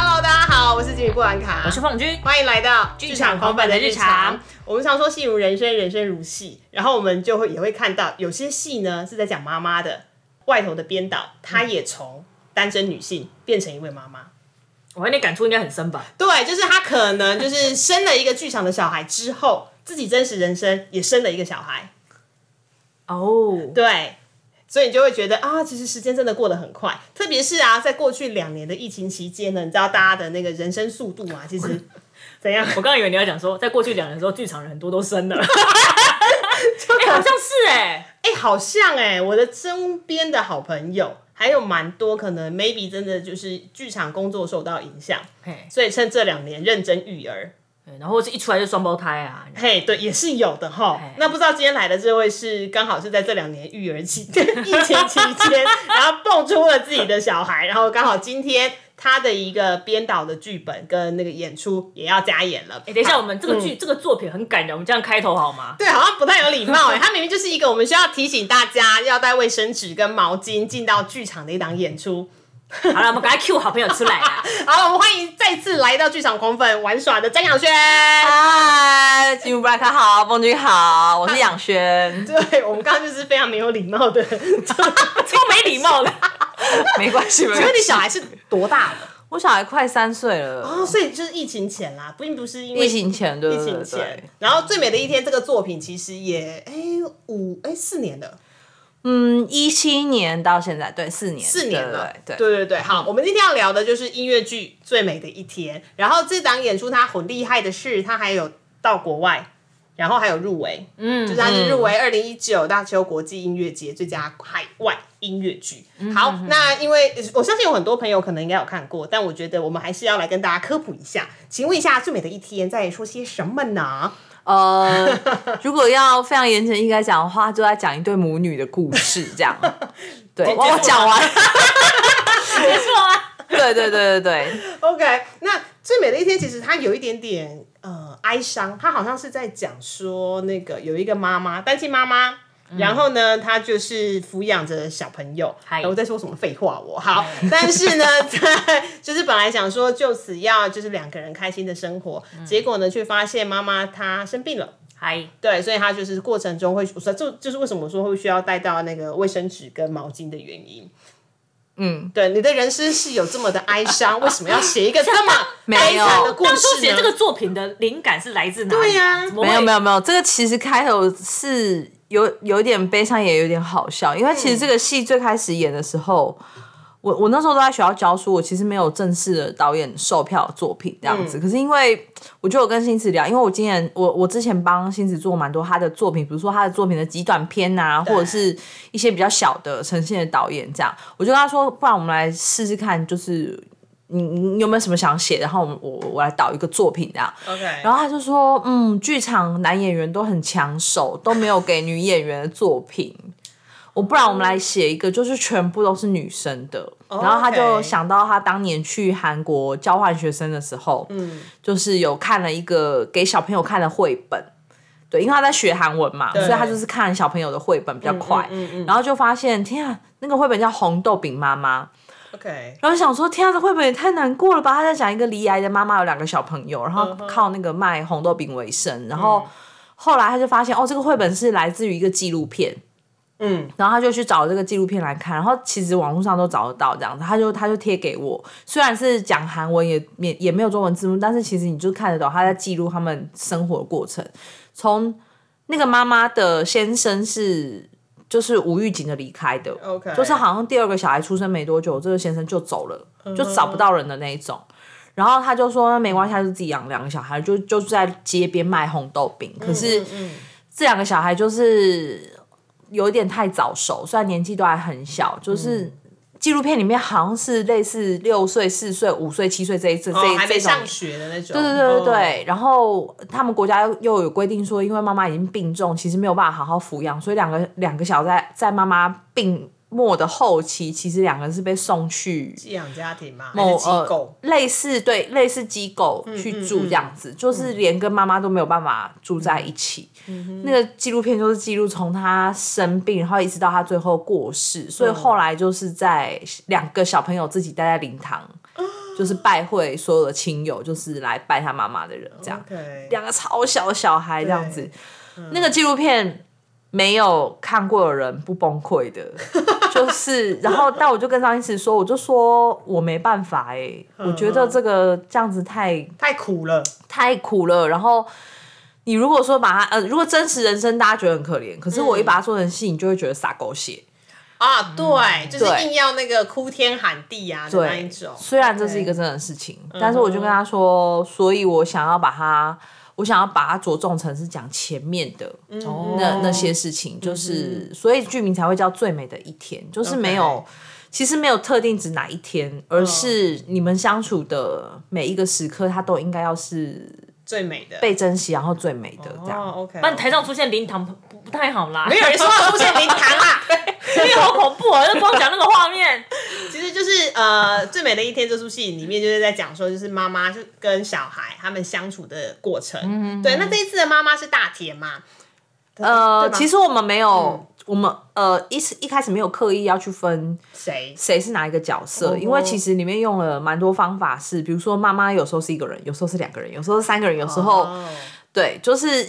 Hello，大家好，我是吉米布兰卡，我是凤君，欢迎来到剧场狂粉的日常。我们常说戏如人生，人生如戏，然后我们就会也会看到有些戏呢是在讲妈妈的，外头的编导她也从单身女性变成一位妈妈。我看你感触应该很深吧？对，就是他可能就是生了一个剧场的小孩之后，自己真实人生也生了一个小孩。哦，对，所以你就会觉得啊，其实时间真的过得很快，特别是啊，在过去两年的疫情期间呢，你知道大家的那个人生速度嘛，其实 怎样？我刚刚以为你要讲说，在过去两年的时候，剧场人很多都生了，哎、好像是哎、哎、好像哎、我的身边的好朋友还有蛮多，可能 maybe 真的就是剧场工作受到影响，所以趁这两年认真育儿。对然后是一出来就双胞胎啊，嘿，对，也是有的哈。那不知道今天来的这位是刚好是在这两年育儿期间、疫情期间，然后蹦出了自己的小孩，然后刚好今天他的一个编导的剧本跟那个演出也要加演了。哎、等一下，我们这个剧、这个作品很感人，我们这样开头好吗？对，好像不太有礼貌哎，他明明就是一个我们需要提醒大家要带卫生纸跟毛巾进到剧场的一档演出。好了，我们赶快 Q 好朋友出来啦。好，我们欢迎再次来到剧场狂粉玩耍的张养轩。嗨，吉姆布莱克好，凤君好，我是养轩，对我们刚刚就是非常没有礼貌的，超没礼貌的。没关系，没请问。你小孩是多大了？我小孩快三岁了，哦，所以就是疫情前啦，并不是因为疫情前对疫对对情前。。然后《最美的一天》这个作品其实也哎五哎四年了，嗯，一七年到现在，对，四年，四年了，对对对对。好，我们今天要聊的就是音乐剧《最美的一天》，然后这档演出它很厉害的是，它还有到国外。然后还有入围，嗯，就是它是入围二零一九大邱国际音乐节最佳海外音乐剧。好，那因为我相信有很多朋友可能应该有看过，但我觉得我们还是要来跟大家科普一下。请问一下，《最美的一天》在说些什么呢？呃，如果要非常严谨应该讲的话，就在讲一对母女的故事，这样。对，我讲完。没错啊，对对对对对，OK，那最美的一天其实它有一点点呃哀伤，它好像是在讲说那个有一个妈妈单亲妈妈。然后呢，他就是抚养着小朋友。嗨我在说什么废话我？好，但是呢，在就是本来想说就此要就是两个人开心的生活，结果呢，却发现妈妈她生病了。嗨，对，所以她就是过程中会，所以这就是为什么说会需要带到那个卫生纸跟毛巾的原因。嗯，对，你的人生是有这么的哀伤，为什么要写一个这么 没悲惨的故当初事呢？写这个作品的灵感是来自哪里？对呀没有没有没有，这个其实开头是有有点悲伤，也有点好笑，因为其实这个戏最开始演的时候，我我那时候都在学校教书，我其实没有正式的导演售票作品这样子。可是因为我就有跟星子聊，因为我今年我我之前帮星子做蛮多他的作品，比如说他的作品的极短片啊，或者是一些比较小的呈现的导演这样，我就跟他说，不然我们来试试看，就是。你你有没有什么想写？然后我我我来导一个作品这样。OK，然后他就说，嗯，剧场男演员都很抢手，都没有给女演员的作品。我不然我们来写一个，就是全部都是女生的。然后他就想到他当年去韩国交换学生的时候，嗯，就是有看了一个给小朋友看的绘本。对，因为他在学韩文嘛，所以他就是看小朋友的绘本比较快。然后就发现，天啊，那个绘本叫《红豆饼妈妈》。OK，然后想说，天啊，这绘本也太难过了吧！他在讲一个离癌的妈妈有两个小朋友，然后靠那个卖红豆饼为生。然后后来他就发现，哦，这个绘本是来自于一个纪录片。嗯，然后他就去找这个纪录片来看，然后其实网络上都找得到这样子，他就他就贴给我，虽然是讲韩文也也也没有中文字幕，但是其实你就看得懂他在记录他们生活的过程。从那个妈妈的先生是就是无预警的离开的。OK 就是好像第二个小孩出生没多久，这个先生就走了，就找不到人的那一种。然后他就说没关系，他就自己养两个小孩，就就在街边卖红豆饼。可是这两个小孩就是有点太早熟，虽然年纪都还很小，就是纪录片里面好像是类似六岁、四岁、五岁、七岁这一这哦，这还没上学的那种。对对对对哦对，然后他们国家又又有规定说，因为妈妈已经病重，其实没有办法好好抚养，所以两个两个小在在妈妈病末的后期，其实两个是被送去寄养家庭嘛，某是机构呃？类似对类似机构去住这样子，就是连跟妈妈都没有办法住在一起。那个纪录片就是记录从他生病，然后一直到他最后过世，所以后来就是在两个小朋友自己待在灵堂，就是拜会所有的亲友，就是来拜他妈妈的人这样。两个超小的小孩这样子，那个纪录片没有看过的人不崩溃的，就是，然后但我就跟张医师说，我就说我没办法哎、我觉得这个这样子太太苦了。太苦了，然后。你如果说把它呃，如果真实人生大家觉得很可怜，可是我一把它做成戏，你就会觉得撒狗血。啊，对，就是对硬要那个哭天喊地啊的那一对种。，虽然这是一个真的事情，但是我就跟他说，所以我想要把它，我想要把它着重成是讲前面的那那些事情，就是所以剧名才会叫最美的一天，就是没有。其实没有特定指哪一天，而是你们相处的每一个时刻，它都应该要是最美的。被珍惜，然后最美的这样。哦，OK。不然台上出现灵堂不太好啦，没有人说要出现灵堂啦，因为好恐怖啊！就光讲那个画面，其实就是呃，《最美的一天》这出戏里面就是在讲说，就是妈妈就跟小孩他们相处的过程。对，那这一次的妈妈是大田嘛？呃，其实我们没有，我们呃一时一开始没有刻意要去分谁？谁是哪一个角色，哦因为其实里面用了蛮多方法是，比如说妈妈有时候是一个人，有时候是两个人，有时候是三个人，有时候、哦对，就是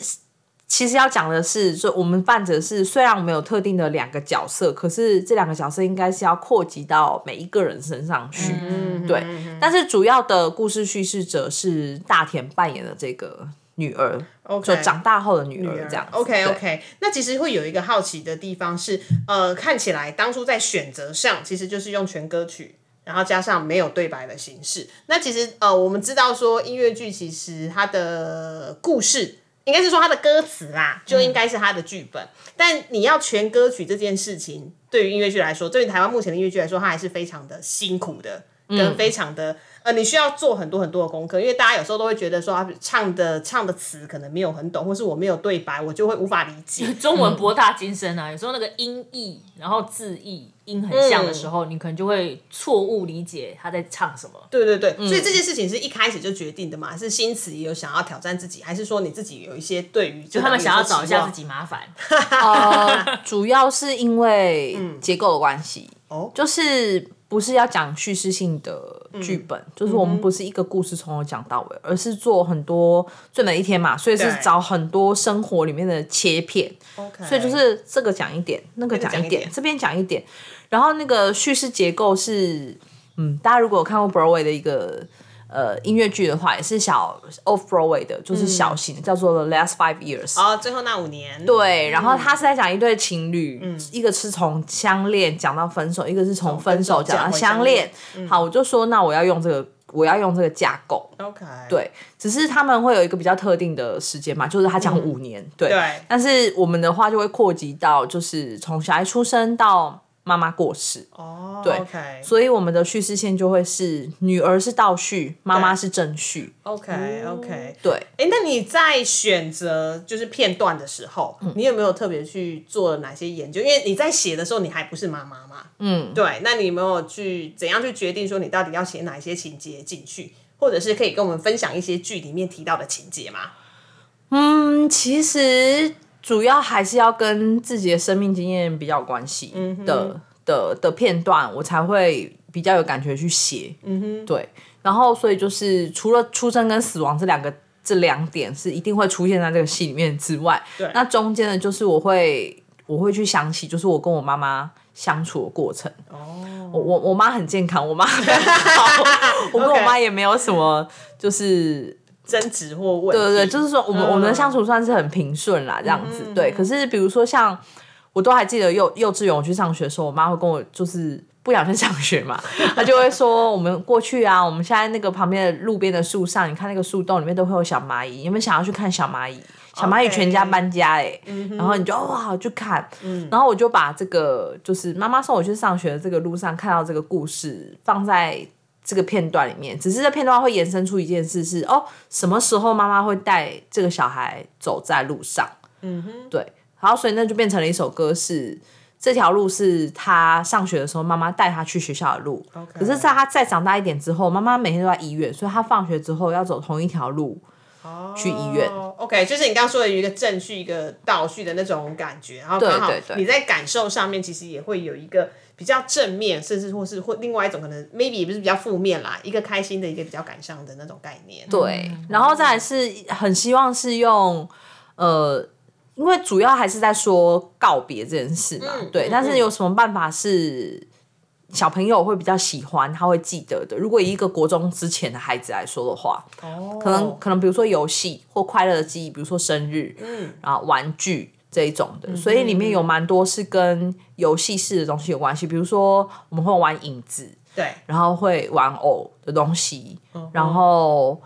其实要讲的是，就我们扮者是虽然我们有特定的两个角色，可是这两个角色应该是要扩及到每一个人身上去，嗯对。但是主要的故事叙事者是大田扮演的这个女儿 OK 就长大后的女儿这样子。OK OK，那其实会有一个好奇的地方是，呃，看起来当初在选择上其实就是用全歌曲。然后加上没有对白的形式，那其实呃，我们知道说音乐剧其实它的故事应该是说它的歌词啦，就应该是它的剧本。但你要全歌曲这件事情，对于音乐剧来说，对于台湾目前的音乐剧来说，它还是非常的辛苦的，跟非常的、呃，你需要做很多很多的功课，因为大家有时候都会觉得说，啊唱的唱的词可能没有很懂，或是我没有对白，我就会无法理解。中文博大精深啊，有时候那个音译，然后字译音很像的时候，你可能就会错误理解他在唱什么。对对对，所以这件事情是一开始就决定的嘛？是新词也有想要挑战自己，还是说你自己有一些对于就就他们想要找一下自己麻烦，呃，主要是因为结构的关系，哦就是不是要讲叙事性的剧本，就是我们不是一个故事从头讲到尾，而是做很多最美一天嘛，所以是找很多生活里面的切片，OK，所以就是这个讲一点，那个讲一点，讲一点。这边讲一点，然后那个叙事结构是，嗯，大家如果有看过 Broadway 的一个。呃，音乐剧的话也是小 Off Broadway 的，就是小型，叫做 The Last Five Years。哦，最后那五年，对，然后他是在讲一对情侣，一个是从相恋讲到分手，一个是从分手讲到相恋。好，我就说那我要用这个，我要用这个架构。，OK，对，只是他们会有一个比较特定的时间嘛，就是他讲五年，对。对但是我们的话就会扩及到，就是从小孩出生到妈妈过世。哦，对所以我们的叙事线就会是女儿是倒叙，妈妈是正叙。OK OK，对，哎，那你在选择就是片段的时候，你有没有特别去做哪些研究？因为你在写的时候，你还不是妈妈嘛，嗯，对，那你有没有去怎样去决定说你到底要写哪一些情节进去，或者是可以跟我们分享一些剧里面提到的情节吗？嗯，其实主要还是要跟自己的生命经验比较有关系的、的的片段，我才会比较有感觉去写。嗯哼，对。然后，所以就是除了出生跟死亡这两个这两点是一定会出现在这个戏里面之外，那中间的就是我会我会去想起，就是我跟我妈妈相处的过程。哦，我我我妈很健康，我妈很好，我跟我妈也没有什么就是争执或问题？对对对，就是说我们、嗯我们的相处算是很平顺啦，这样子。对，可是比如说像我都还记得幼幼稚园我去上学的时候，我妈会跟我就是不不想去上学嘛，她就会说我们过去啊，我们现在那个旁边的路边的树上，你看那个树洞里面都会有小蚂蚁，有没有想要去看小蚂蚁？小蚂蚁全家搬家哎、然后你就哇好去看，然后我就把这个就是妈妈送我去上学的这个路上看到这个故事放在这个片段里面，只是这片段会延伸出一件事是哦，什么时候妈妈会带这个小孩走在路上？嗯哼，对，然后所以那就变成了一首歌是。这条路是他上学的时候，妈妈带他去学校的路。可是，在他再长大一点之后，妈妈每天都在医院，所以他放学之后要走同一条路去医院。哦 OK，就是你刚刚说的有一个正序、一个倒序的那种感觉，然后刚好对对你在感受上面其实也会有一个比较正面，甚至或是或另外一种可能 maybe 也不是比较负面啦，一个开心的，一个比较感伤的那种概念。对，然后再来是很希望是用呃，因为主要还是在说告别这件事嘛，对。但是有什么办法是小朋友会比较喜欢，他会记得的？如果以一个国中之前的孩子来说的话，哦，可能可能比如说游戏或快乐的记忆，比如说生日，嗯，然后玩具这一种的，所以里面有蛮多是跟游戏式的东西有关系，比如说我们会玩影子，对，然后会玩偶的东西，然后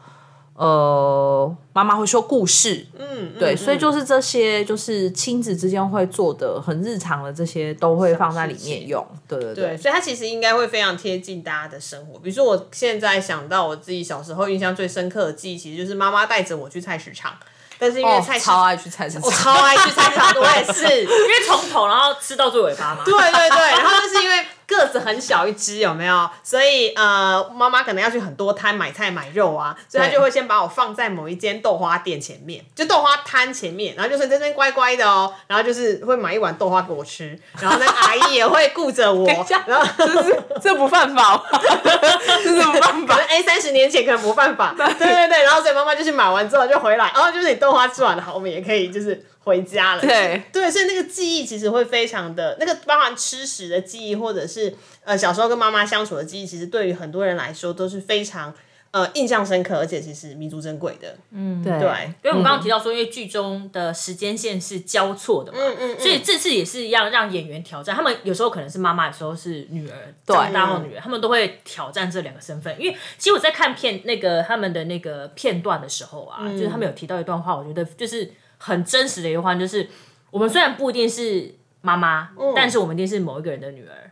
呃，妈妈会说故事，嗯，对，嗯。所以就是这些，就是亲子之间会做的很日常的这些，都会放在里面用，对对对，对，所以它其实应该会非常贴近大家的生活。比如说，我现在想到我自己小时候印象最深刻的记忆，其实就是妈妈带着我去菜市场，但是因为哦菜市超爱去菜市我场，超爱去菜市场，我也是。因为从头然后吃到最尾巴嘛。对对对，然后就是因为个子很小一只，有没有？所以呃，妈妈可能要去很多摊买菜买肉啊，所以她就会先把我放在某一间豆花店前面，就豆花摊前面，然后就说你在这边乖乖的哦，然后就是会买一碗豆花给我吃，然后那阿姨也会顾着我，然后这 是这不犯法吗？这是不犯法。哎，三十年前可能不犯法，对对对，然后所以妈妈就是买完之后就回来，然后就是你豆花吃完了，好，我们也可以就是回家了。对对，所以那个记忆其实会非常的那个包含吃食的记忆，或者是呃小时候跟妈妈相处的记忆，其实对于很多人来说都是非常呃印象深刻，而且其实弥足珍贵的。嗯对，因为我们刚刚提到说，因为剧中的时间线是交错的嘛，嗯嗯所以这次也是一样让演员挑战。他们有时候可能是妈妈，有时候是女儿，对长大后女儿，他们都会挑战这两个身份。因为其实我在看片那个他们的那个片段的时候啊，嗯就是他们有提到一段话，我觉得就是很真实的一句话，就是我们虽然不一定是妈妈，但是我们一定是某一个人的女儿。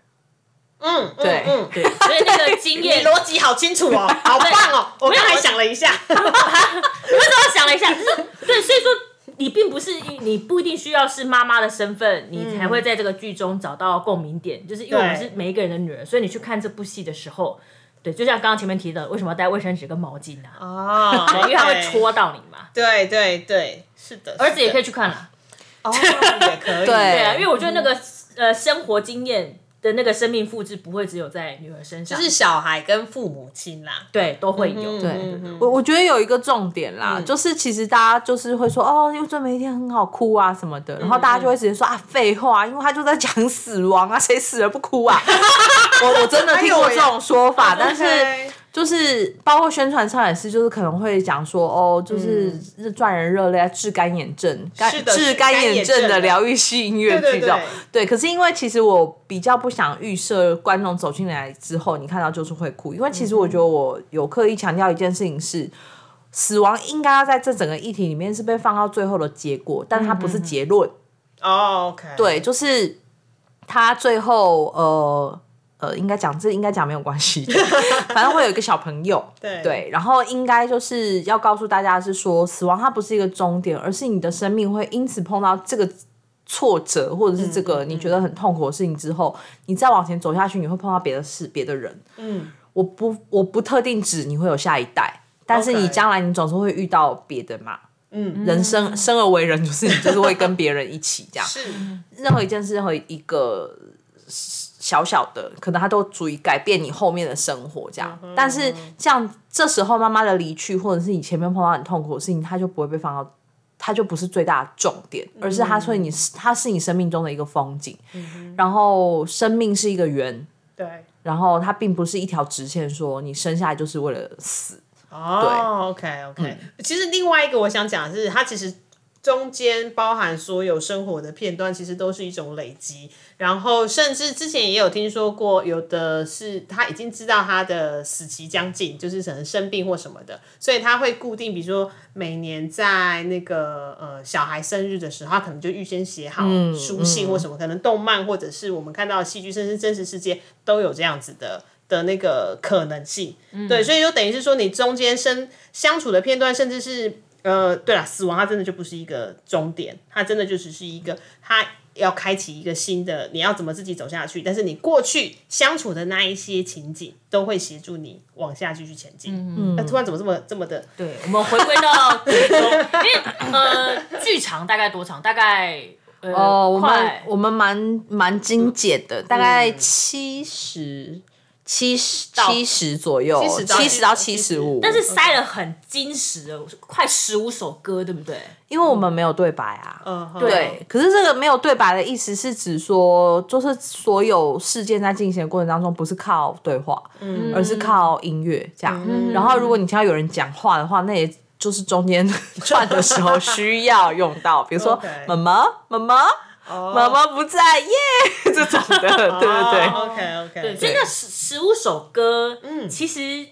嗯，嗯对嗯。对，所以那个经 你验，逻辑好清楚哦，好棒哦！我刚才想了一下，你为什么想了一下，就是对，所以说你并不是你不一定需要是妈妈的身份，你才会在这个剧中找到共鸣点，就是因为我们对是每一个人的女儿，所以你去看这部戏的时候，对，就像刚刚前面提的，为什么要带卫生纸跟毛巾啊？哦，因为它会戳到你嘛。对对对，是的，儿子也可以以去看了，哦，也可以，对 对啊，因为我觉得那个呃生活经验的那个生命复制不会只有在女儿身上，就是小孩跟父母亲啦，对都会有，嗯对，我我觉得有一个重点啦，就是其实大家就是会说哦，因为最每一天很好哭啊什么的，然后大家就会直接说啊废话，因为他就在讲死亡啊，谁死了不哭啊？我我真的听过这种说法，但是就是包括宣传上也是，就是可能会讲说哦，就是赚人热泪啊，治干眼症，干治干眼症的疗愈系音乐剧这种对。对，可是因为其实我比较不想预设观众走进来之后，你看到就是会哭，因为其实我觉得我有刻意强调一件事情是。死亡应该要在这整个议题里面是被放到最后的结果，但它不是结论。哦，OK，对，就是他最后呃呃，应该讲这应该讲没有关系，反正会有一个小朋友，对对，然后应该就是要告诉大家是说，死亡它不是一个终点，而是你的生命会因此碰到这个挫折，或者是这个你觉得很痛苦的事情之后，你再往前走下去，你会碰到别的事、别的人。嗯，我不我不特定指你会有下一代，但是你将来你总是会遇到别的嘛。嗯，人生生而为人，就是你就是会跟别人一起这样。是，任何一件事，任何一个小小的，可能它都足以改变你后面的生活这样。但是像这时候妈妈的离去，或者是你前面碰到很痛苦的事情，它就不会被放到，它就不是最大的重点，而是它所以你它是你生命中的一个风景。然后生命是一个圆，对，然后它并不是一条直线，说你生下来就是为了死。哦，OK OK，其实另外一个我想讲的是，它其实中间包含所有生活的片段，其实都是一种累积。然后，甚至之前也有听说过，有的是他已经知道他的死期将近，就是可能生病或什么的，所以他会固定，比如说每年在那个呃小孩生日的时候，他可能就预先写好书信或什么，可能动漫或者是我们看到的戏剧，甚至真实世界都有这样子的的那个可能性。对，所以就等于是说，你中间生相处的片段，甚至是呃，对了，死亡它真的就不是一个终点，它真的就只是一个它。要开启一个新的，你要怎么自己走下去？但是你过去相处的那一些情景，都会协助你往下继续前进。嗯那突然怎么这么这么的？对，我们回归到 剧中，因为呃，剧长大概多长？大概呃，哦，我们快我们蛮蛮精简的，大概七十。七十七十左右，七十到七十五，但是塞了很矜持的，快十五首歌，对不对？因为我们没有对白啊，嗯，对，可是这个没有对白的意思是指说，就是所有事件在进行的过程当中，不是靠对话，嗯。而是靠音乐这样。然后如果你听到有人讲话的话，那也就是中间 转的时候需要用到，比如说 妈妈妈妈妈妈不在耶！这种的，对对对。OK OK，对，所以那十十五首歌，嗯，其实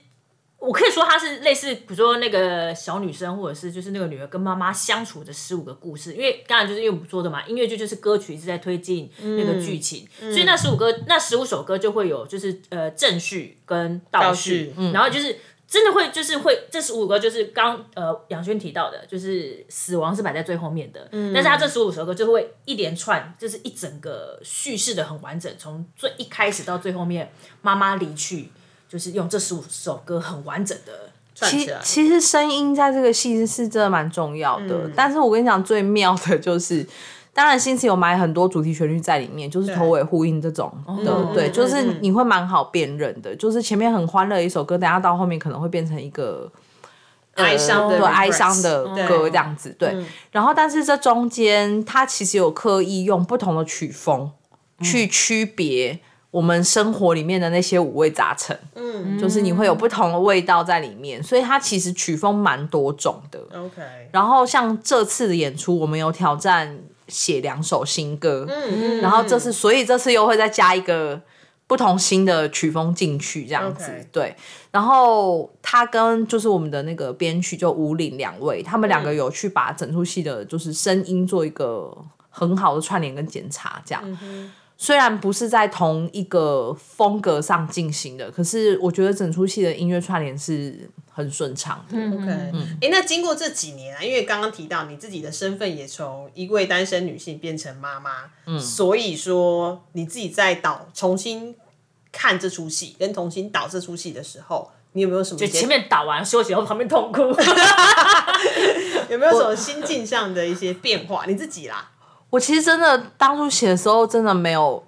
我可以说它是类似，比如说那个小女生，或者是就是那个女儿跟妈妈相处的十五个故事。因为刚才就是因为我们说的嘛，音乐剧就是歌曲一直在推进那个剧情，所以那十五歌那十五首歌就会有就是呃正序跟倒序，序然后就是。真的会，就是会，这十五个就是刚呃杨轩提到的，就是死亡是摆在最后面的，嗯。但是他这十五首歌就会一连串，就是一整个叙事的很完整，从最一开始到最后面，妈妈离去，就是用这十五首歌很完整的其串起来。其实声音在这个戏是真的蛮重要的，但是我跟你讲最妙的就是，当然新词有埋很多主题旋律在里面，就是头尾呼应这种的，对，就是你会蛮好辨认的，就是前面很欢乐的一首歌，等下到后面可能会变成一个。哀伤的对哀伤的歌这样子，对。然后，但是这中间它其实有刻意用不同的曲风去区别我们生活里面的那些五味杂陈，嗯，就是你会有不同的味道在里面，所以它其实曲风蛮多种的。OK，然后像这次的演出，我们有挑战写两首新歌，嗯嗯，然后这次，所以这次又会再加一个不同新的曲风进去，这样子对。然后他跟就是我们的那个编曲就吴岭两位，他们两个有去把整出戏的就是声音做一个很好的串联跟检查，这样。虽然不是在同一个风格上进行的，可是我觉得整出戏的音乐串联是很顺畅。的。OK，哎、那经过这几年啊，因为刚刚提到你自己的身份也从一位单身女性变成妈妈，嗯，所以说你自己在导重新看这出戏，跟重新导这出戏的时候，你有没有什么就前面打完休息后旁边痛哭，有没有什么心境上的一些变化？你自己啦，我其实真的当初写的时候，真的没有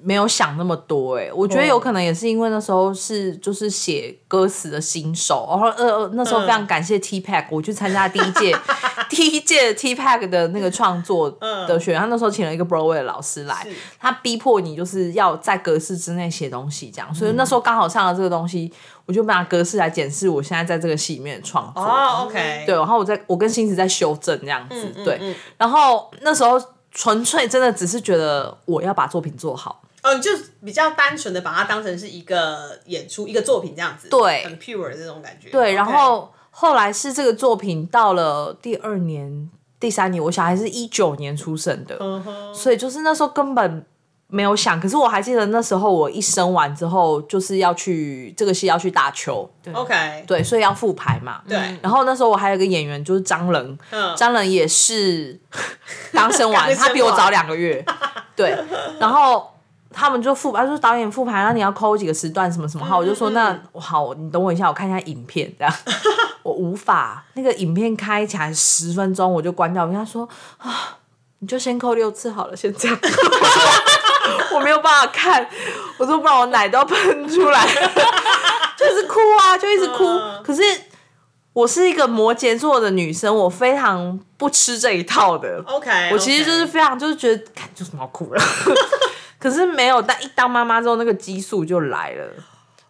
没有想那么多哎、我觉得有可能也是因为那时候是就是写歌词的新手，然后呃呃那时候非常感谢 T Pack，、我去参加第一届 第一届 T Pack 的那个创作的学员，他那时候请了一个 Broadway 的老师来，他逼迫你就是要在格式之内写东西这样，所以那时候刚好上了这个东西，我就拿格式来检视我现在在这个戏里面的创作。哦，OK，对，然后我在我跟星子在修正这样子，对，然后那时候纯粹真的只是觉得我要把作品做好，哦，你就比较单纯的把它当成是一个演出、一个作品这样子，对。很 pure 的这种感觉，对，然后后来是这个作品到了第二年、第三年，我小孩是一九年出生的，所以就是那时候根本。没有想，可是我还记得那时候我一生完之后，就是要去这个戏要去打球，OK，对，所以要复排嘛。对，然后那时候我还有一个演员就是张仁，嗯。张仁也是 刚生完，他比我早两个月，对，然后他们就复，他说导演复排，那你要抠几个时段什么什么，好，我就说那好，你等我一下，我看一下影片，这样，我无法那个影片开起来十分钟我就关掉，我跟他说啊，你就先扣六次好了，先这样。我没有办法看，我说不然我奶都要喷出来，就是哭啊，就一直哭。可是我是一个摩羯座的女生，我非常不吃这一套的。OK，我其实就是非常就是觉得，看就什么好哭了。可是没有，但一当妈妈之后，那个激素就来了。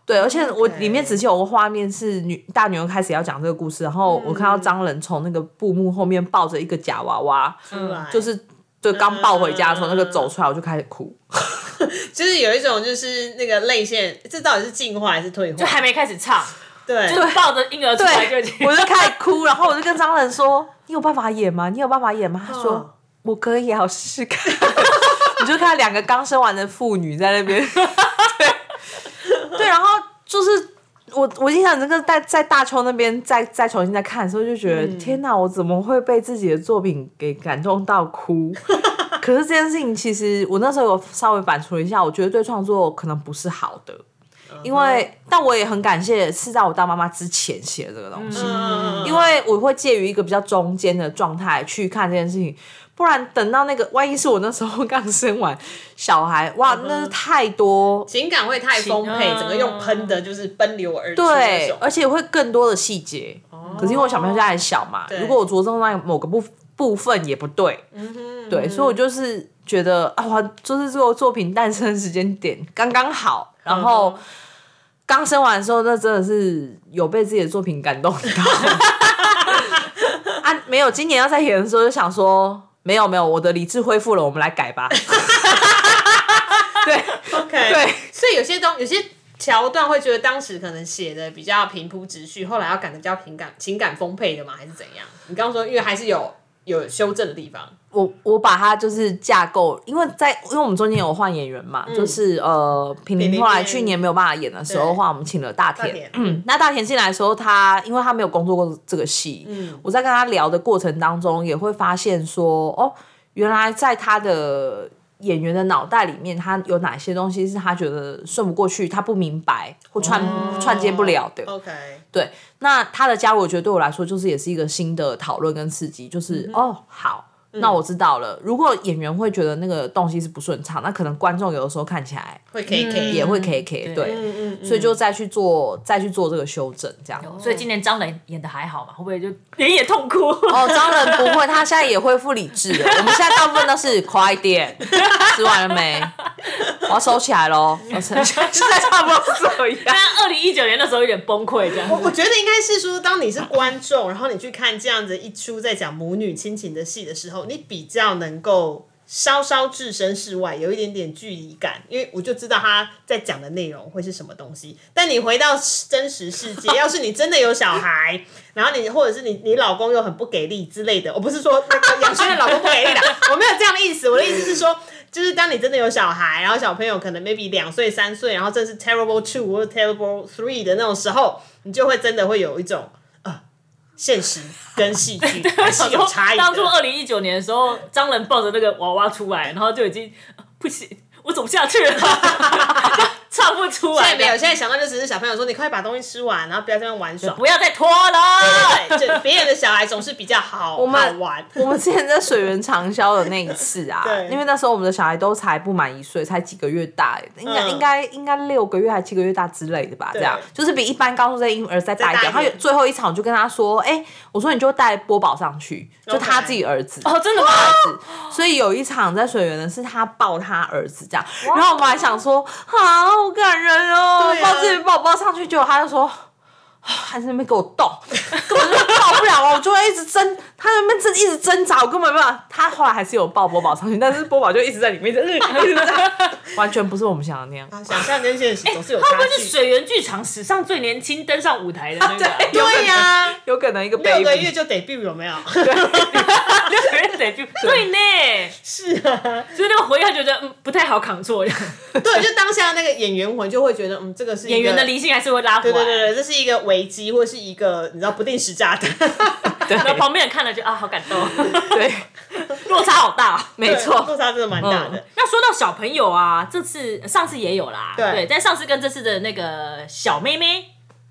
对，而且我里面仔细有个画面是女大女儿开始要讲这个故事，然后我看到张仁从那个布幕后面抱着一个假娃娃，出来就是对刚抱回家的时候那个嗯走出来，我就开始哭。就是有一种就是那个泪腺，这到底是进化还是退化？就还没开始唱，对，就抱着婴儿出来就已经，我就开始哭，然后我就跟张仁说：“你有办法演吗？你有办法演吗？”他说：“嗯我可以啊，我试试看。”你就看两个刚生完的妇女在那边，对，对，然后就是我，我印象这个在在大邱那边再再重新再看的时候，就觉得、嗯天哪，我怎么会被自己的作品给感动到哭？可是这件事情，其实我那时候有稍微反刍了一下，我觉得对创作可能不是好的。因为，但我也很感谢是在我当妈妈之前写的这个东西，嗯因为我会介于一个比较中间的状态去看这件事情，不然等到那个万一是我那时候刚生完小孩，哇，那是太多情感会太丰沛，整个用喷的，就是奔流而出那对，。而且会更多的细节。可是因为我小朋友现在还小嘛，如果我着重在某个部部分也不对，对，所以我就是觉得啊，哇就是这个作品诞生的时间点刚刚好，然后嗯刚生完的时候，那真的是有被自己的作品感动到。啊，没有，今年要再演的时候就想说，没有没有，我的理智恢复了，我们来改吧。对 OK，对，所以有些东有些桥段会觉得当时可能写的比较平铺直叙，后来要改的比较情感情感丰沛的嘛，还是怎样？你刚刚说，因为还是有有修正的地方。我我把它就是架构，因为在因为我们中间有换演员嘛，就是呃平平后来去年没有办法演的时候的话，我们请了大田。大田嗯，那大田进来的时候，他因为他没有工作过这个戏，嗯我在跟他聊的过程当中，也会发现说，哦，原来在他的演员的脑袋里面，他有哪些东西是他觉得顺不过去，他不明白或串、串接不了的。OK，对，那他的加入，我觉得对我来说就是也是一个新的讨论跟刺激，就是、哦，好。那我知道了。如果演员会觉得那个东西是不顺畅，那可能观众有的时候看起来会 K K 也会 K K，、对，嗯嗯所以就再去做再去做这个修正，这样。所以今年张磊演的还好嘛？会不会就连演痛哭？哦，张仁不会，他现在也恢复理智了。我们现在大部分都是快一点，吃完了没？我要收起来喽。我 现在差不多是这样。但二零一九年那时候有点崩溃，这样。我我觉得应该是说，当你是观众，然后你去看这样子一出在讲母女亲情的戏的时候，你比较能够稍稍置身事外，有一点点距离感，因为我就知道他在讲的内容会是什么东西。但你回到真实世界，要是你真的有小孩，然后你或者是你你老公又很不给力之类的，我不是说那个养轩的老公不给力的，我没有这样的意思，我的意思是说。就是当你真的有小孩，然后小朋友可能 maybe 两岁、三岁，然后这是 terrible two 或 terrible three 的那种时候，你就会真的会有一种，现实跟戏剧 还是有差异的。当初二零一九年的时候，张仁抱着那个娃娃出来，然后就已经呃不行，我走不下去了，就 唱不出来。现在没有，现在想到就只是小朋友说，你快把东西吃完，然后不要这样玩耍。不要再拖了。对，就别人的小孩总是比较好我们玩。我们之前在水源长销的那一次啊 对，因为那时候我们的小孩都才不满一岁，才几个月大，应该、嗯应该应该六个月还七个月大之类的吧，这样就是比一般高中生婴儿再大一点。他有最后一场我就跟他说，哎、我说你就带波宝上去，就他自己儿子。哦，真的吗？所以有一场在水源的是他抱他儿子这样，然后我们还想说，啊，好感人哦，抱自己宝宝上去，结果他就说。啊还在那边给我动，根本就抱不了哦，我就会一直挣，他在那边挣一直挣扎，我根本没有办法。他后来还是有抱波宝上去，但是波宝就一直在里面，就是一直在，完全不是我们想的那样。啊想象跟现实总是有差距。会是水源剧场史上最年轻登上舞台的那个啊？对对呀、有可能一个六个月就 debut 有没有？六个人得就对呢，是啊，所以那个回忆他觉得嗯不太好扛错，对，就当下那个演员魂就会觉得，嗯，这个是演员的理性还是会拉回来。对对对对，这是一个危机，或是一个你知道不定时炸弹。然后旁边人看了就啊好感动，对，落差好大。没错落，差真的蛮大的。那说到小朋友啊，这次上次也有啦，对但上次跟这次的那个小妹妹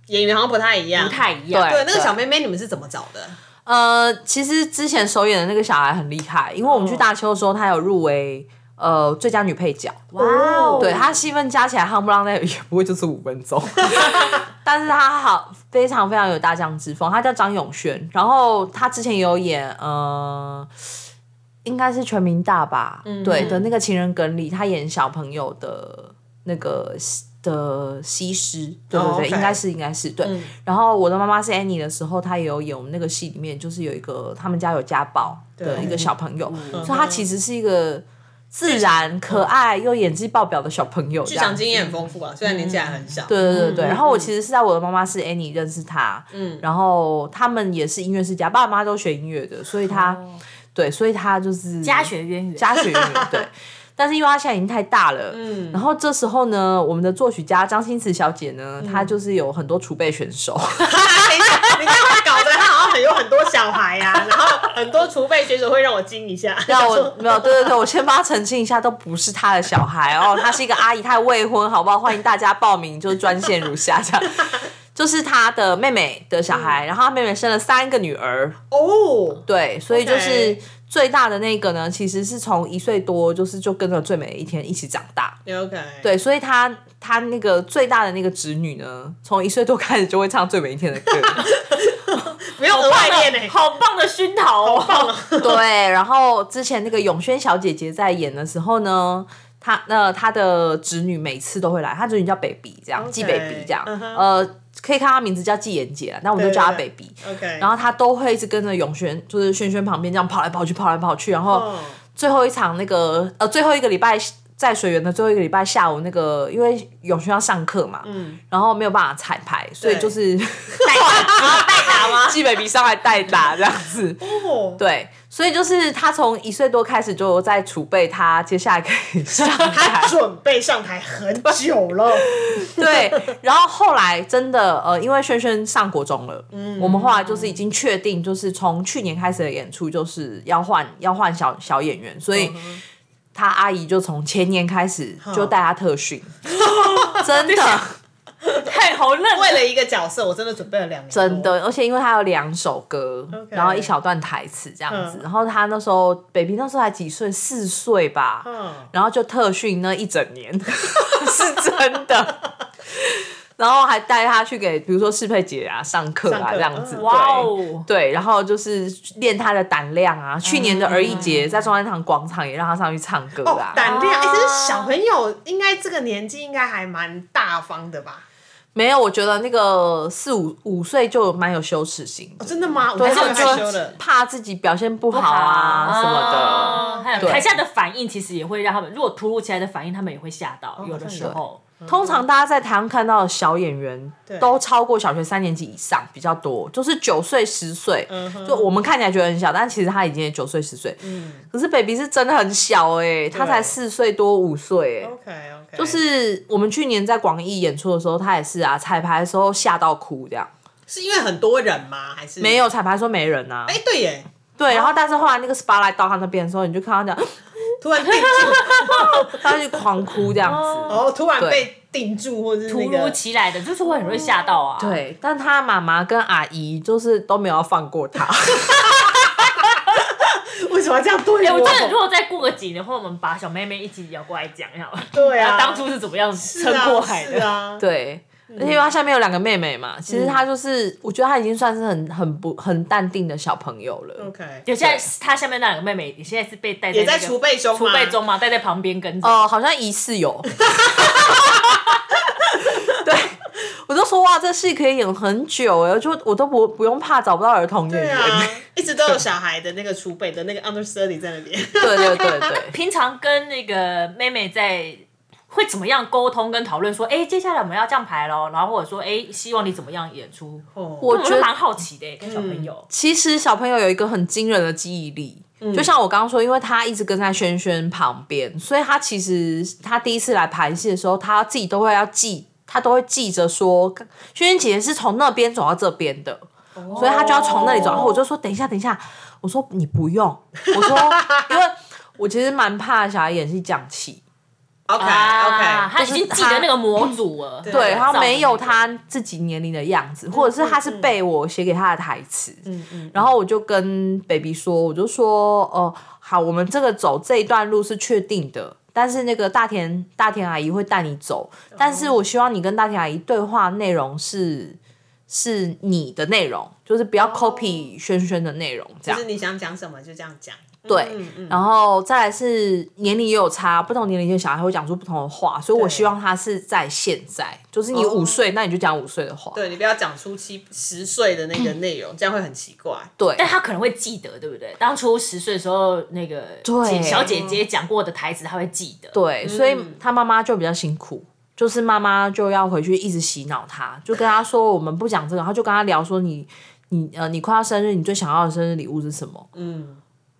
演员好像不太一样，不太一样。对对，那个小妹妹你们是怎么找的？呃，其实之前首演的那个小孩很厉害，因为我们去大邱的时候，他有入围呃最佳女配角。哇哦，对她戏份加起来夯不啷当也不会就是五分钟，但是她好非常非常有大将之风。她叫张永轩，然后她之前也有演呃，应该是全民大吧，对的那个情人梗里，她演小朋友的那个的西施，对对哦对应该是应该是对。然后我的妈妈是 Annie 的时候，她也有演我们那个戏里面，就是有一个他们家有家暴的一个小朋友，所以她其实是一个自然、可爱又演技爆表的小朋友。剧场经验很丰富啊，虽然年纪还很小。对对对对，然后我其实是在我的妈妈是 Annie 认识他，嗯，然后他们也是音乐世家，爸爸妈妈都学音乐的，所以他、对，所以他就是家学渊源，家学渊源，对。但是因为他现在已经太大了，嗯，然后这时候呢，我们的作曲家张欣慈小姐呢，她就是有很多储备选手，你这样会搞得她好像很有很多小孩呀、然后很多储备选手会让我惊一下。让我没有，对对对，我先帮她澄清一下，都不是她的小孩哦，她是一个阿姨，她还未婚，好不好？欢迎大家报名，就是专线如下这样。就是他的妹妹的小孩，然后他妹妹生了三个女儿，哦，对，所以就是最大的那个呢，其实是从一岁多，就是就跟着最美的一天一起长大。OK，对，所以他他那个最大的那个侄女呢，从一岁多开始就会唱最美一天的歌。不用额外练呢、好棒的熏陶哦！对，然后之前那个永轩小姐姐在演的时候呢。她那她的侄女每次都会来，她侄女叫 baby 这样季 baby 这样呃，可以看他名字叫纪妍姐啦，那我们就叫她对对 baby。OK，然后他都会一直跟着永轩，就是轩轩旁边这样跑来跑去，跑来跑去，然后哦。最后一场那个呃最后一个礼拜在水源的最后一个礼拜下午那个，因为永轩要上课嘛，嗯，然后没有办法彩排，所以就是代打代打吗？纪 baby 上来代打这样子，哦，对，所以就是他从一岁多开始就在储备他接下来可以上他台，准备上台很久了。对，然后后来真的呃，因为轩轩上国中了，嗯，我们后来就是已经确定，就是从去年开始的演出就是要换要换小小演员，所以。他阿姨就从前年开始就带他特训，真的 太好认为了一个角色，我真的准备了两年。真，的，而且因为他有两首歌然后一小段台词这样子，嗯。然后他那时候 baby 那时候才几岁，四岁吧，嗯，然后就特训那一整年，是真的。然后还带他去给，比如说适配姐啊上课啊这样子，嗯哇对哦！对，然后就是练他的胆量啊。去年的儿艺节在中山堂广场也让他上去唱歌哦啊，。胆量，哎、可是小朋友应该这个年纪应该还蛮大方的吧？没有，我觉得那个四五五岁就蛮有羞耻心哦，，真的吗？我对，他就。怕自己表现不好啊什么的。啊还有对台下的反应，其实也会让他们，如果突如其来的反应，他们也会吓到。有的时候，通常大家在台上看到的小演员都超过小学三年级以上比较多，就是九岁十岁，就我们看起来觉得很小，但其实他已经九岁十岁。可是 baby 是真的很小哎、他才四岁多五岁哎、OK OK，就是我们去年在广义演出的时候，他也是啊，彩排的时候吓到哭这样。是因为很多人吗？还是没？有彩排的时候没人啊，哎、对耶，对，然后但是后来那个 spotlight 到他那边的时候，你就看他这样，突然定住，他就狂哭这样子。哦，突然被定住，或者是突如个其来的，就是会很容易吓到啊。，对，但他妈妈跟阿姨就是都没有要放过他。为什么要这样对哎，我？我真的如果再过个几年，或者我们把小妹妹一起邀过来讲好了。对啊，当初是怎么样撑过海的？对，因为他下面有两个妹妹嘛，其实他就是，我觉得他已经算是很很不很淡定的小朋友了。OK，就现在他下面那两个妹妹，你现在是被带也在那个储备中储备中嘛，带在旁边跟着。哦、好像疑似有。对，我就说哇，这戏可以演很久哎，就我都不不用怕找不到儿童演员。啊，一直都有小孩的那个储备的那个 understudy 在那边。对对对对，平常跟那个妹妹在会怎么样沟通跟讨论？说，哎、接下来我们要这样排喽，然后或者说，哎、希望你怎么样演出？哦我觉得我觉得蛮好奇的，跟小朋友。其实小朋友有一个很惊人的记忆力，就像我刚刚说，因为他一直跟在轩轩旁边，所以他其实他第一次来排戏的时候，他自己都会要记，他都会记着说，轩轩姐姐是从那边走到这边的。所以他就要从那里走，然后我就说等一下，等一下，我说你不用，我说因为我其实蛮怕小孩演戏讲气，OK 啊，OK，他已经记得那个模组了，对，他没有他自己年龄的样子，或者是他是背我写给他的台词，嗯嗯然后我就跟 baby 说，我就说，哦、好，我们这个走这一段路是确定的。但是那个大田大田阿姨会带你走，但是我希望你跟大田阿姨对话内容是是你的内容，就是不要 copy 轩轩的内容，这样。就是你想讲什么就这样讲。对，然后再来是年龄也有差，不同年龄的小孩会讲出不同的话，所以我希望他是在现在，就是你五岁，那你就讲五岁的话。对你不要讲出七十岁的那个内容，这样会很奇怪。对，但他可能会记得，对不对？当初十岁的时候，那个对小姐姐讲过的台词，他会记得。对，所以他妈妈就比较辛苦，就是妈妈就要回去一直洗脑他，就跟他说我们不讲这个，然后就跟他聊说你你呃你快要生日，你最想要的生日礼物是什么？嗯，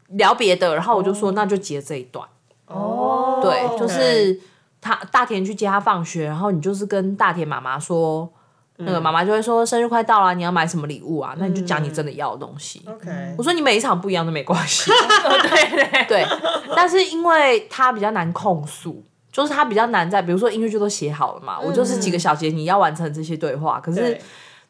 聊别的，然后我就说、那就截这一段，哦，对，就是他大田去接他放学，然后你就是跟大田妈妈说。那个妈妈就会说生日快到了，你要买什么礼物啊？那你就讲你真的要的东西。OK，我说你每一场不一样都没关系，对对。对，但是因为他比较难控诉，就是他比较难在，比如说音乐剧都写好了嘛，我就是几个小节你要完成这些对话，可是对。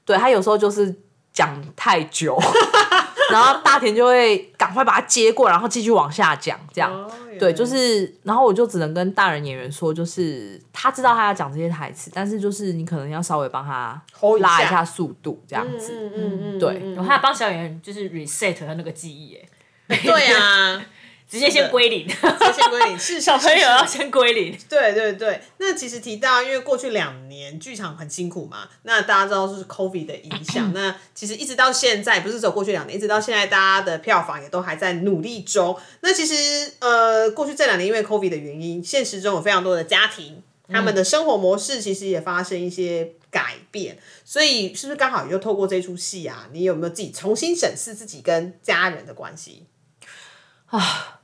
对他有时候就是讲太久，然后大田就会赶快把它接过，然后继续往下讲，这样。哦对，就是，然后我就只能跟大人演员说，就是他知道他要讲这些台词，但是就是你可能要稍微帮他拉一下速度，这样子。嗯嗯嗯，对嗯我还要帮小演员就是 reset 他那个记忆，哎，对啊，直接先归零。这些归零是小朋友要先归零。对对对，那其实提到，因为过去两年剧场很辛苦嘛，那大家知道是 COVID 的影响，那其实一直到现在，不是只有过去两年，一直到现在，大家的票房也都还在努力中。那其实呃，过去这两年因为 COVID 的原因，现实中有非常多的家庭，他们的生活模式其实也发生一些改变，所以是不是刚好也就透过这出戏啊，你有没有自己重新审视自己跟家人的关系？啊，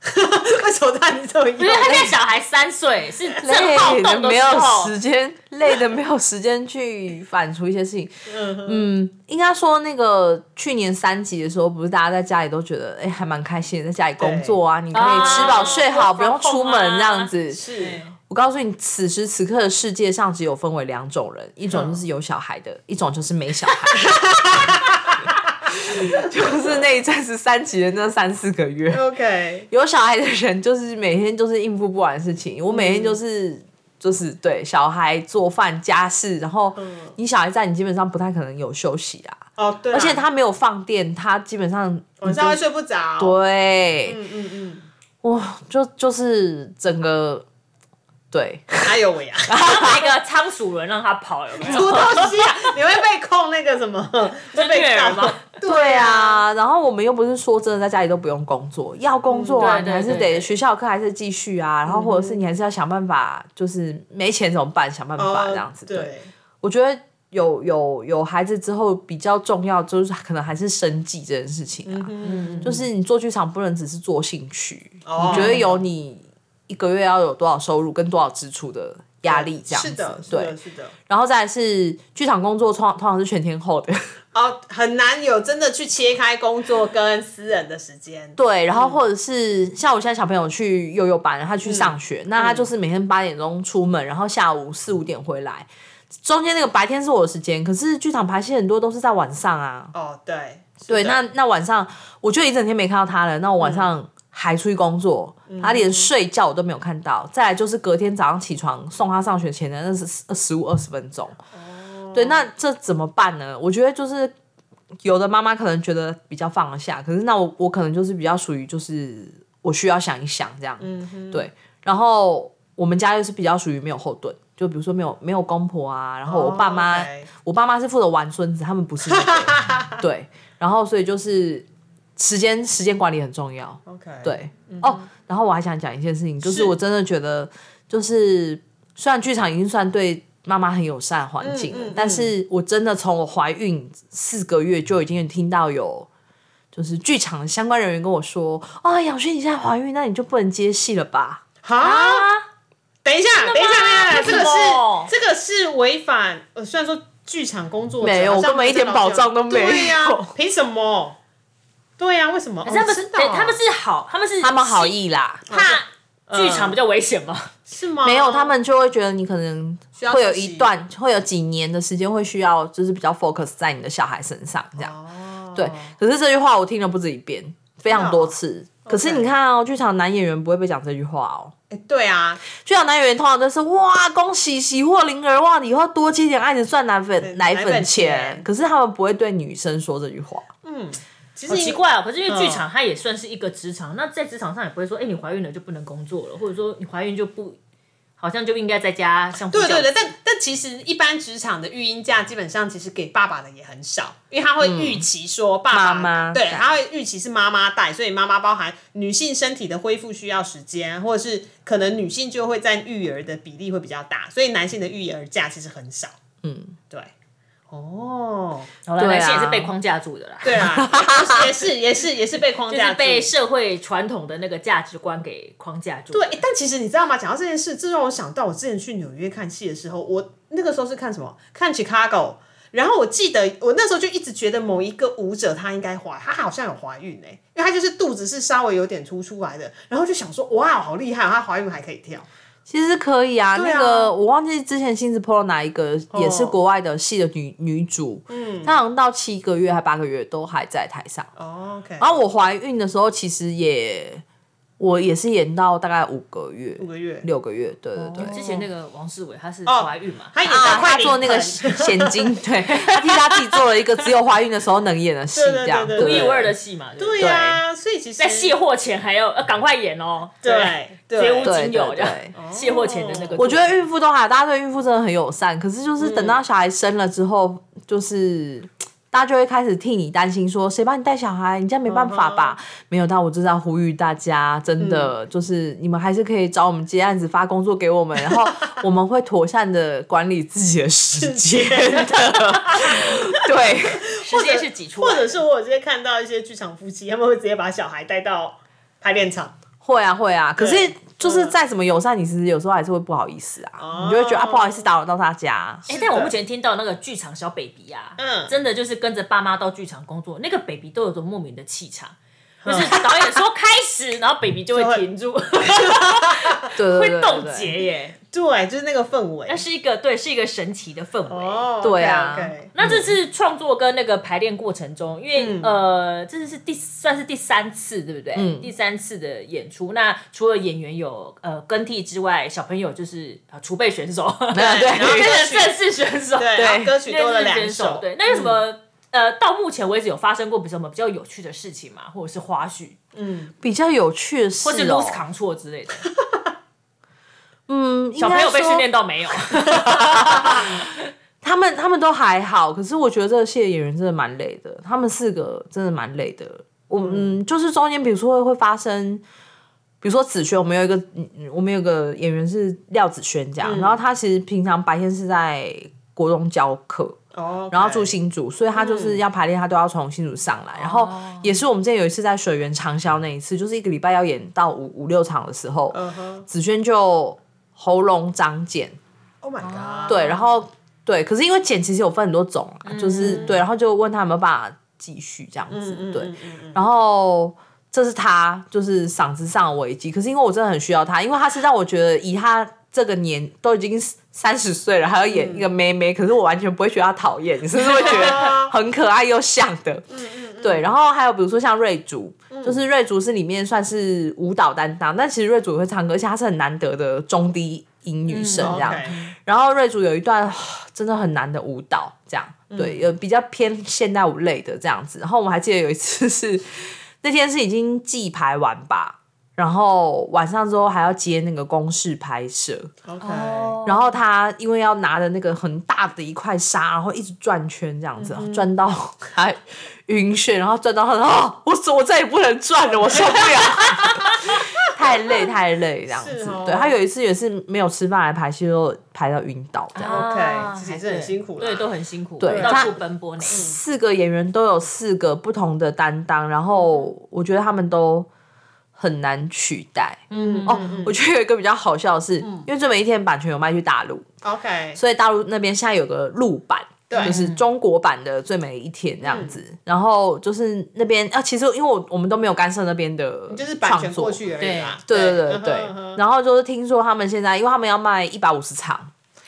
为什么他你这么因为他现在小孩三岁，是正好累的动。的没有时间，累的没有时间去反刍一些事情。嗯，应该说那个去年三级的时候，不是大家在家里都觉得哎、还蛮开心的，在家里工作啊，你可以吃饱睡好，啊不用出门这样子。是。我告诉你，此时此刻的世界上只有分为两种人，一种就是有小孩的，一种就是没小孩。就是那一阵是三级的那三四个月，OK，有小孩的人就是每天就是应付不完的事情，我每天就是、就是对小孩做饭家事，然后你小孩在，你基本上不太可能有休息啊。哦对啊，而且他没有放电，他基本上晚上会睡不着。对，嗯嗯嗯，哇，就就是整个对，哎呦喂呀，买一个仓鼠轮让他跑，有没什有？么东西啊？你会被控那个什么？会被告虐儿吗？对啊，然后我们又不是说真的在家里都不用工作，要工作还是得学校课还是继续啊，然后或者是你还是要想办法，就是没钱怎么办？想办法这样子。对，我觉得有有有孩子之后比较重要，就是可能还是生计这件事情啊，就是你做剧场不能只是做兴趣，哦你觉得有你一个月要有多少收入跟多少支出的压力这样子，是的，是对的，，是的。然后再来是剧场工作通通常是全天候的。哦，很难有真的去切开工作跟私人的时间。对，然后或者是像我现在小朋友去幼幼班，他去上学，那他就是每天八点钟出门，然后下午四五点回来，中间那个白天是我的时间，可是剧场排戏很多都是在晚上啊。哦，对，对，那那晚上我就一整天没看到他了，那我晚上还出去工作，他连睡觉我都没有看到。再来就是隔天早上起床送他上学前的那是十五二十分钟。对，那这怎么办呢？我觉得就是有的妈妈可能觉得比较放得下，可是那我我可能就是比较属于就是我需要想一想这样。对，然后我们家又是比较属于没有后盾，就比如说没有没有公婆啊，然后我爸妈。我爸妈是负责玩孙子，他们不是、那个、对，然后所以就是时间时间管理很重要，OK，，对、哦。然后我还想讲一件事情，就是是。我真的觉得，就是虽然剧场已经算对妈妈很友善的环境了，嗯嗯嗯。但是我真的从我怀孕四个月就已经听到有。就是剧场的相关人员跟我说：“啊，杨轩，你现在怀孕，那你就不能接戏了吧。哈，等一下，等一下，等一下，这个是这个是违反，呃，虽然说剧场工作者没有我根本一点保障都没有。对呀，凭什么？对呀，为什么？可是他们哦知道对他们是好，他们是？”他们好意啦，怕剧场比较危险吗？是吗？没有，他们就会觉得你可能要会有一段，会有几年的时间会需要，就是比较 focus 在你的小孩身上这样。哦，对，可是这句话我听了不止一遍，非常多次。可是你看哦，剧场男演员不会被讲这句话哦。哎，对啊，剧场男演员通常都是哇，恭喜喜获麟儿，哇，你以后多接点案子赚奶粉奶粉钱。可是他们不会对女生说这句话。嗯，其好奇怪哦，可是因为剧场它也算是一个职场，那在职场上也不会说，哎，你怀孕了就不能工作了，或者说你怀孕就不，好像就应该在家对对对，但但其实一般职场的育婴假基本上其实给爸爸的也很少，因为他会预期说爸爸、妈妈对，带。他会预期是妈妈带，所以妈妈包含女性身体的恢复需要时间，或者是可能女性就会在育儿的比例会比较大，所以男性的育儿假其实很少。嗯，对。哦，好了，对啊男性也是被框架住的啦，对啊，也是也是也是被框架就是被社会传统的那个价值观给框架住。对，但其实你知道吗？讲到这件事，这让我想到我之前去纽约看戏的时候，我那个时候是看什么？看 Chicago。然后我记得我那时候就一直觉得某一个舞者她应该怀，她好像有怀孕哎、因为她就是肚子是稍微有点凸出来的，然后就想说哇，好厉害、哦，她怀孕还可以跳。其实可以啊，啊。那个我忘记之前星子 PO 哪一个，也是国外的戏的女女主，嗯，她好像到七个月还八个月都还在台上。哦 OK，然后我怀孕的时候，其实也我也是演到大概五个月、五个月，六个月，对对对。之前那个王世伟他是哦怀孕嘛，他演他做那个盆险金，对，他替他自己做了一个只有怀孕的时候能演的戏，这样。独一无二的戏嘛，对不对？对呀、所以其实在卸货前还要呃赶快演哦，对。对绝无对仅有这样。卸货前的那个，我觉得孕妇都还，大家对孕妇真的很友善。可是就是等到小孩生了之后，就是大家就会开始替你担心，说谁帮你带小孩？你这样没办法吧？没有，但我就是要呼吁大家，真的、就是你们还是可以找我们接案子，发工作给我们，然后我们会妥善的管理自己的时间的。对，时间是挤出来，或者是我有直接看到一些剧场夫妻，他们会直接把小孩带到排练场。会啊会啊。可是对就是再怎么友善，你其实有时候还是会不好意思啊，你就会觉得啊不好意思打扰到大家。哎、但我目前听到那个剧场小 baby 啊，嗯真的就是跟着爸妈到剧场工作，那个 baby 都有种莫名的气场。就是导演说开始，然后 baby 就就会会停住，会冻对结耶。对，就是那个氛围那。是一个对，是一个神奇的氛围。哦，对啊那这次创作跟那个排练过程中，因为、嗯呃，这是第算是第三次，对不对？嗯第三次的演出，那除了演员有呃更替之外，小朋友就是啊储备选手，对然后变成正式选手，对，歌曲多了两。首，对，那有什么、呃，到目前为止有发生过比什么比较有趣的事情吗？或者是花絮，嗯比较有趣的事、哦，或是 lose control 之类的？嗯，小朋友被训练到，没有？他们他们都还好，可是我觉得这个戏的演员真的蛮累的，他们四个真的蛮累的。我嗯，就是中间比如说会发生，比如说子轩，我们有一个嗯我们有个演员是廖子轩这样，然后他其实平常白天是在国中教课，哦，然后住新竹，所以他就是要排练，他都要从新竹上来。然后也是我们之前有一次在水源长销那一次，就是一个礼拜要演到五五六场的时候，嗯哼子轩就喉咙长茧，，Oh my god，对，然后对，可是因为茧其实有分很多种啊，就是对，然后就问他有没有办法继续这样子，对，然后。这是他就是嗓子上的危机，可是因为我真的很需要他，因为他是让我觉得以他这个年都已经三十岁了，还要演一个妹妹，可是我完全不会觉得他讨厌，你是不是会觉得很可爱又像的？对，然后还有比如说像瑞竹，就是瑞竹是里面算是舞蹈担当，但其实瑞竹也会唱歌，而且她是很难得的中低音女生这样。然后瑞竹有一段真的很难的舞蹈，这样对，有比较偏现代舞类的这样子。然后我们还记得有一次是那天是已经记排完吧，然后晚上之后还要接那个公式拍摄，OK，然后他因为要拿着那个很大的一块沙，然后一直转圈这样子，转到他晕眩，然后转到他说：“哦，我手我再也不能转了，我受不了，太累太累这样子。哦。对他有一次也是没有吃饭来排戏，就排到晕倒这样。OK，啊其实也是很辛苦啦。对，都很辛苦，对他到处奔波那一四个演员都有四个不同的担当，然后我觉得他们都很难取代。嗯哦，我觉得有一个比较好笑的是，因为这每一天版权有卖去大陆，OK，所以大陆那边现在有个陆版，对。就是中国版的《最美的一天》这样子。然后就是那边啊，其实因为我我们都没有干涉那边的就是版权过，去而已啦。对。对对对然后就是听说他们现在，因为他们要卖一百五十场，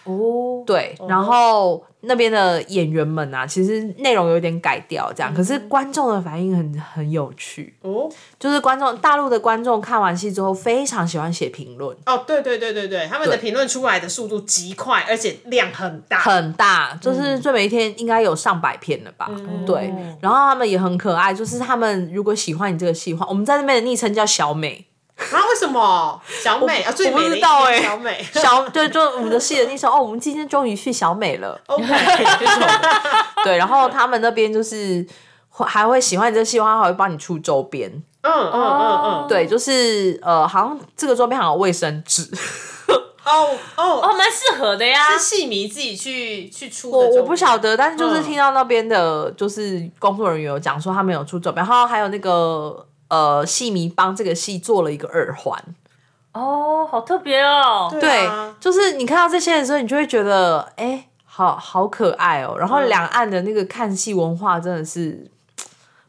哦，对，然后那边的演员们啊，其实内容有点改掉，这样，可是观众的反应很很有趣，哦。就是观众大陆的观众看完戏之后非常喜欢写评论，哦，对对对对对，他们的对。评论出来的速度极快，而且量很大。很大，就是最每一天应该有上百篇了吧？对，然后他们也很可爱，就是他们如果喜欢你这个戏的话，我们在那边的昵称叫小美，啊？为什么？小美啊，最我不美的一知道欸天小美。小对，就我们的戏的昵称哦，我们今天终于去小美了 对，然后他们那边就是会还会喜欢你这个戏的话，还会帮你出周边，嗯嗯嗯嗯，对，就是呃，好像这个周边好像有卫生纸，哦哦，哦，蛮适合的呀。是戏迷自己去去出的我。我不晓得，但是就是嗯听到那边的，就是工作人员有讲说他们有出周边，然后还有那个呃戏迷帮这个戏做了一个耳环，哦，好特别哦。对就是你看到这些的时候，你就会觉得哎、好好可爱哦。然后嗯两岸的那个看戏文化真的是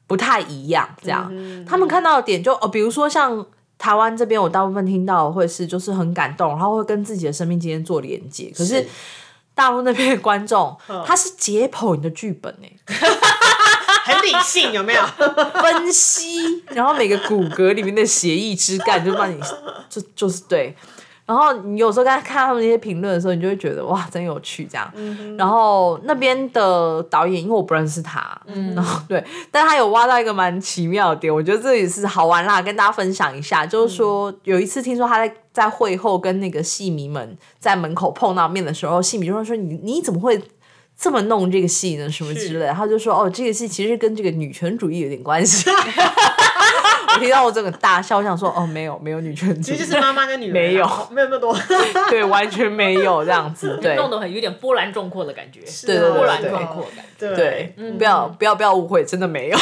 不太一样，这样、嗯他们看到的点就哦，比如说像。台湾这边，我大部分听到的会是就是很感动，然后会跟自己的生命经验做连接。可是是大陆那边的观众，嗯他是解剖你的剧本哎、很理性，有没有？分析，然后每个骨骼里面的协议枝干就帮你，就就是对。然后你有时候看看他们那些评论的时候，你就会觉得哇，真有趣这样。然后那边的导演，因为我不认识他，然后对，但他有挖到一个蛮奇妙的点，我觉得这也是好玩啦，跟大家分享一下。就是说，有一次听说他在在会后跟那个戏迷们在门口碰到面的时候，戏迷就会说：“你你怎么会？”这么弄这个戏呢，什么之类的，他就说哦，这个戏其实跟这个女权主义有点关系。我听到我整个大笑，我想说哦，没有没有女权主义，其实就是妈妈跟女儿啊，没有。没有那么多。对，完全没有这样子，对。弄得很有点波澜壮阔的感觉，对对对波澜对。壮阔的感觉。对。对，不要不要不要误会，真的没有。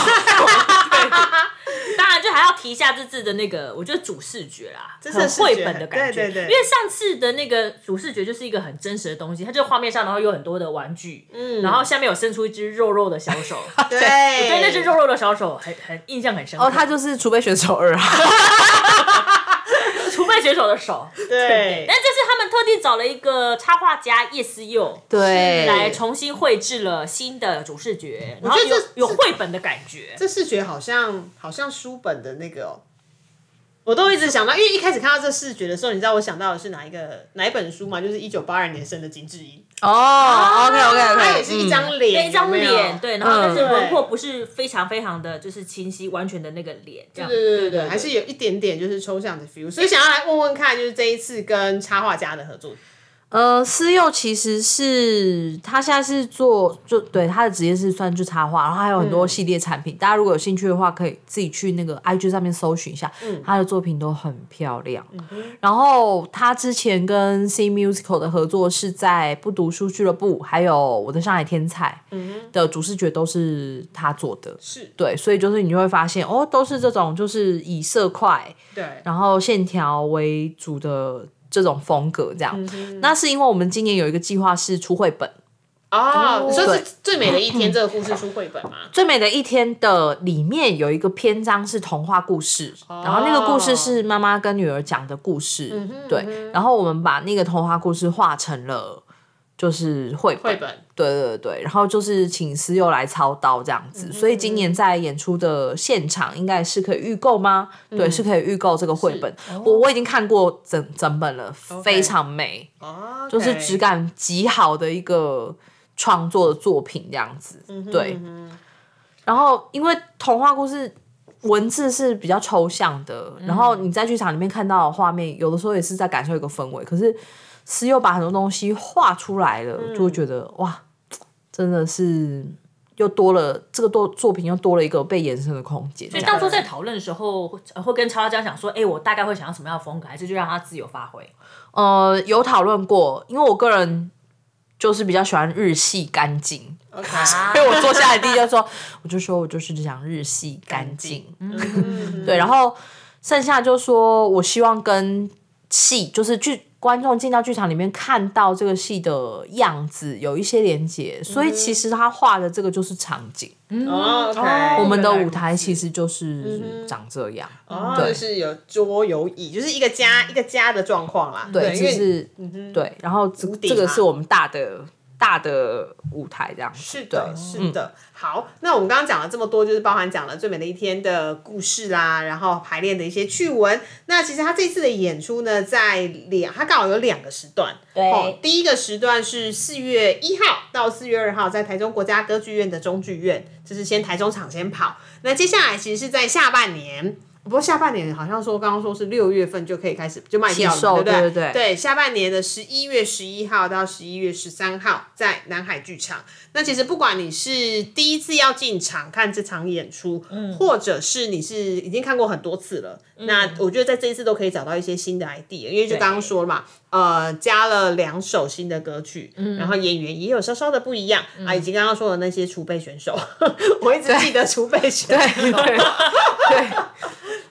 当然，就还要提一下这次的那个，我觉得主视觉啦，这是很绘本的感觉。对对对。因为上次的那个主视觉就是一个很真实的东西，它就画面上，然后有很多的玩具，嗯，然后下面有伸出一只肉肉的小手，对。对，那只肉肉的小手很很印象很深刻。哦，他就是储备选手二号，选手的手，对但这次他们特地找了一个插画家叶思佑。对，来重新绘制了新的主视觉，然后有觉得这有绘本的感觉。这视觉好像好像书本的那个、哦，我都一直想到，因为一开始看到这视觉的时候，你知道我想到的是哪一个哪一本书吗？就是一九八二年生的金智英，哦，OK OK 它也是一张脸，一张脸，对，然后但是嗯轮廓不是非常非常的就是清晰，完全的那个脸，这样。对对对对，还是有一点点就是抽象的 feel，所以想要来问问看，就是这一次跟插画家的合作，呃，思佑其实是他现在是做，就对他的职业是算就插画，然后还有很多系列产品。大家如果有兴趣的话，可以自己去那个 IG 上面搜寻一下，他的作品都很漂亮。然后他之前跟 C Musical 的合作是在不读书俱乐部，还有我的上海天才的主视觉都是他做的。是对，所以就是你就会发现哦，都是这种就是以色块，对，然后线条为主的这种风格，这样。那是因为我们今年有一个计划是出绘本，哦，你说对是最美的一天这个故事书绘本吗？《最美的一天》的里面有一个篇章是童话故事，然后那个故事是妈妈跟女儿讲的故事，对。然后我们把那个童话故事画成了就是绘本，绘本对对对，然后就是请思佑来操刀这样子，所以今年在演出的现场应该是可以预购吗？对，是可以预购这个绘本。我我已经看过整整本了，非常美，哦，就是质感极好的一个创作的作品这样子。对，然后因为童话故事。文字是比较抽象的，然后你在剧场里面看到的画面，有的时候也是在感受一个氛围。可是思佑把很多东西画出来了，就会觉得哇，真的是又多了这个多作品又多了一个被延伸的空间。所以当初在讨论的时候，会会跟插画家讲说，哎、我大概会想要什么样的风格，还是就让他自由发挥？呃，有讨论过，因为我个人就是比较喜欢日系干净，OK，所以我坐下来第一就说，我就说我就是想日系干净，嗯，对，然后剩下就说我希望跟戏就是剧观众进到剧场里面看到这个戏的样子有一些连接，所以其实他画的这个就是场景。哦，OK，我们的舞台其实就是长这样。哦，对就是有桌有椅，就是一个家一个家的状况啦。对，就是对，然后这个是我们大的大的舞台这样子。是的，是的。好，那我们刚刚讲了这么多，就是包含讲了最美的一天的故事啦，然后排练的一些趣闻。那其实他这次的演出呢，在两，他刚好有两个时段。对哦，第一个时段是四月一号到四月二号，在台中国家歌剧院的中剧院，这是先台中场先跑。那接下来其实是在下半年。不过下半年好像说，刚刚说是六月份就可以开始就卖掉了对不对？对对对。下半年的十一月十一号到十一月十三号在南海剧场。那其实不管你是第一次要进场看这场演出，或者是你是已经看过很多次了，那我觉得在这一次都可以找到一些新的 idea，因为就刚刚说了嘛，呃，加了两首新的歌曲，然后演员也有稍稍的不一样、啊，以及刚刚说的那些储备选手，我一直记得储备选手，对对对，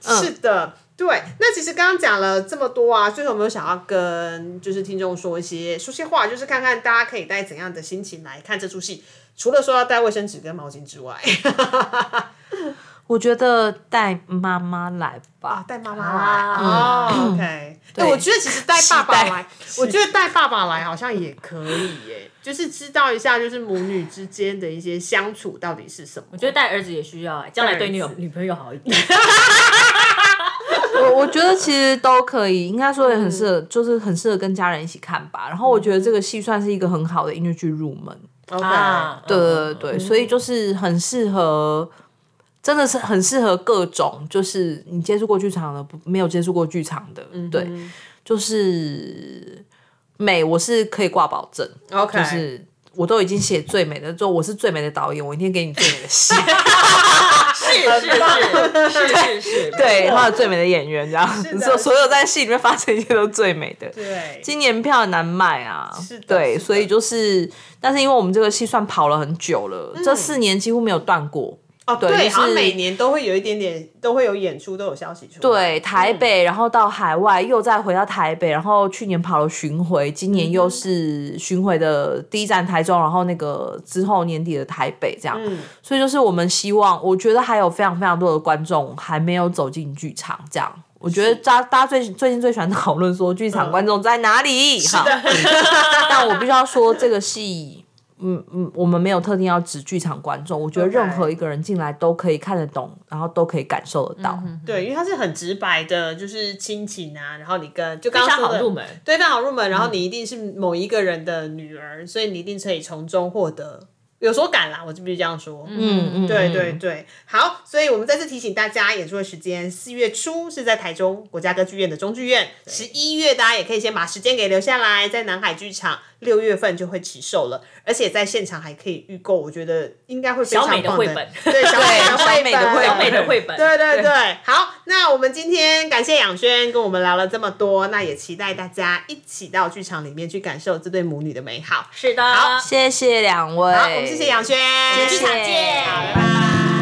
是的，对。那其实刚刚讲了这么多啊，最后有没有想要跟就是听众说一些说些话，就是看看大家可以带怎样的心情来看这出戏？除了说要带卫生纸跟毛巾之外，我觉得带妈妈来吧。带妈妈来哦，OK。对，我觉得其实带爸爸来，我觉得带爸爸来好像也可以耶，就是知道一下就是母女之间的一些相处到底是什么。我觉得带儿子也需要哎，将来对女友女朋友好一点。我我觉得其实都可以，应该说也很适合，就是很适合跟家人一起看吧。然后我觉得这个戏算是一个很好的音乐剧入门。OK，啊，对对对，所以就是很适合，真的是很适合各种，就是你接触过剧场的，不没有接触过剧场的，对，就是美，我是可以挂保证 OK，就是我都已经写最美的，就我是最美的导演，我一定给你最美的戏，是是是是是是，对，还有最美的演员，这样，的所所有在戏里面发生一切都是最美的。对，今年票很难卖啊，是的对，所以就是，但是因为我们这个戏算跑了很久了，嗯这四年几乎没有断过。哦对，对就是好像每年都会有一点点，都会有演出，都有消息出来。对，台北，然后到海外，又再回到台北，然后去年跑了巡回，今年又是巡回的第一站台中，然后那个之后年底的台北，这样。所以就是我们希望，我觉得还有非常非常多的观众还没有走进剧场，这样。我觉得大大家最最近最喜欢讨论说剧场观众在哪里，哈。但我必须要说，这个戏，嗯嗯，我们没有特定要指剧场观众，我觉得任何一个人进来都可以看得懂，然后都可以感受得到。对，因为它是很直白的，就是亲情啊，然后你跟就非刚刚说的常好入门。对，非常好入门。然后你一定是某一个人的女儿，所以你一定可以从中获得有所感啦。我就必须这样说。嗯嗯，对嗯对对，好，所以我们再次提醒大家，演出的时间四月初是在台中国家歌剧院的中剧院，十一月大家也可以先把时间给留下来，在南海剧场六月份就会起售了，而且在现场还可以预购，我觉得应该会非常小美的棒绘本对小美的 小绘本，美的绘本小美的绘本，对对对，好，那我们今天感谢养轩跟我们聊了这么多，那也期待大家一起到剧场里面去感受这对母女的美好。是的，好谢谢两位，好，我们谢谢养轩，我们剧场见好，拜拜。